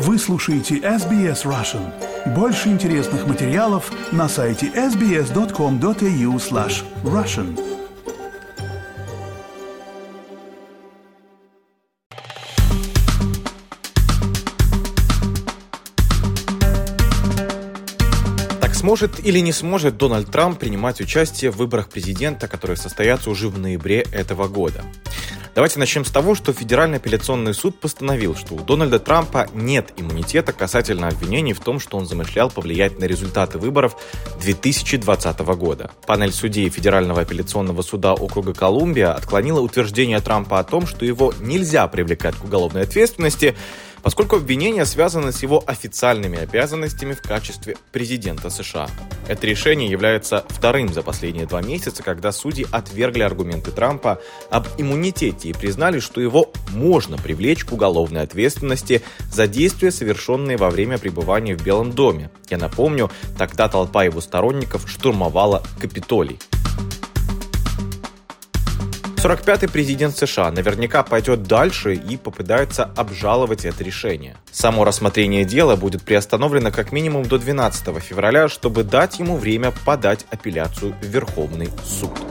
Вы слушаете SBS Russian. Больше интересных материалов на сайте sbs.com.au slash russian. Так сможет или не сможет Дональд Трамп принимать участие в выборах президента, которые состоятся уже в ноябре этого года? Давайте начнем с того, что Федеральный апелляционный суд постановил, что у Дональда Трампа нет иммунитета касательно обвинений в том, что он замышлял повлиять на результаты выборов 2020 года. Панель судей Федерального апелляционного суда округа Колумбия отклонила утверждение Трампа о том, что его нельзя привлекать к уголовной ответственности, поскольку обвинения связаны с его официальными обязанностями в качестве президента США. Это решение является вторым за последние два месяца, когда судьи отвергли аргументы Трампа об иммунитете и признали, что его можно привлечь к уголовной ответственности за действия, совершенные во время пребывания в Белом доме. Я напомню, тогда толпа его сторонников штурмовала Капитолий. 45-й президент США наверняка пойдет дальше и попытается обжаловать это решение. Само рассмотрение дела будет приостановлено как минимум до 12 февраля, чтобы дать ему время подать апелляцию в Верховный суд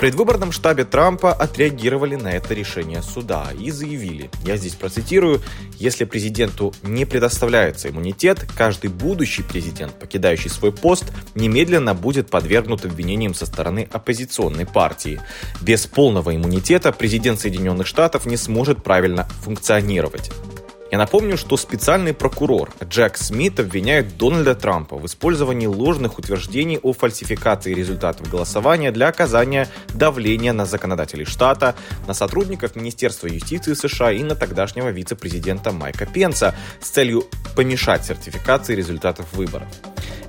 предвыборном штабе Трампа отреагировали на это решение суда и заявили, я здесь процитирую, если президенту не предоставляется иммунитет, каждый будущий президент, покидающий свой пост, немедленно будет подвергнут обвинениям со стороны оппозиционной партии. Без полного иммунитета президент Соединенных Штатов не сможет правильно функционировать. Я напомню, что специальный прокурор Джек Смит обвиняет Дональда Трампа в использовании ложных утверждений о фальсификации результатов голосования для оказания давления на законодателей штата, на сотрудников Министерства юстиции США и на тогдашнего вице-президента Майка Пенса с целью помешать сертификации результатов выборов.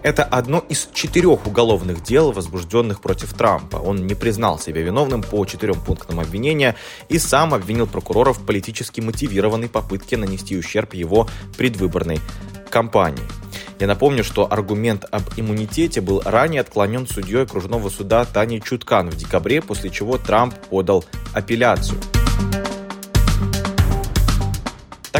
Это одно из четырех уголовных дел, возбужденных против Трампа. Он не признал себя виновным по четырем пунктам обвинения и сам обвинил прокуроров в политически мотивированной попытке нанести ущерб его предвыборной кампании. Я напомню, что аргумент об иммунитете был ранее отклонен судьей окружного суда Тани Чуткан в декабре, после чего Трамп подал апелляцию.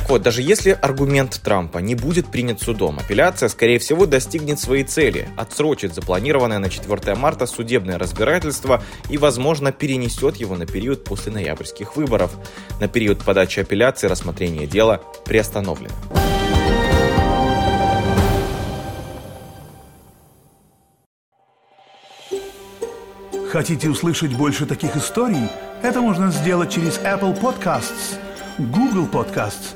Так вот, даже если аргумент Трампа не будет принят судом, апелляция, скорее всего, достигнет своей цели, отсрочит запланированное на 4 марта судебное разбирательство и, возможно, перенесет его на период после ноябрьских выборов. На период подачи апелляции рассмотрение дела приостановлено. Хотите услышать больше таких историй? Это можно сделать через Apple Podcasts, Google Podcasts,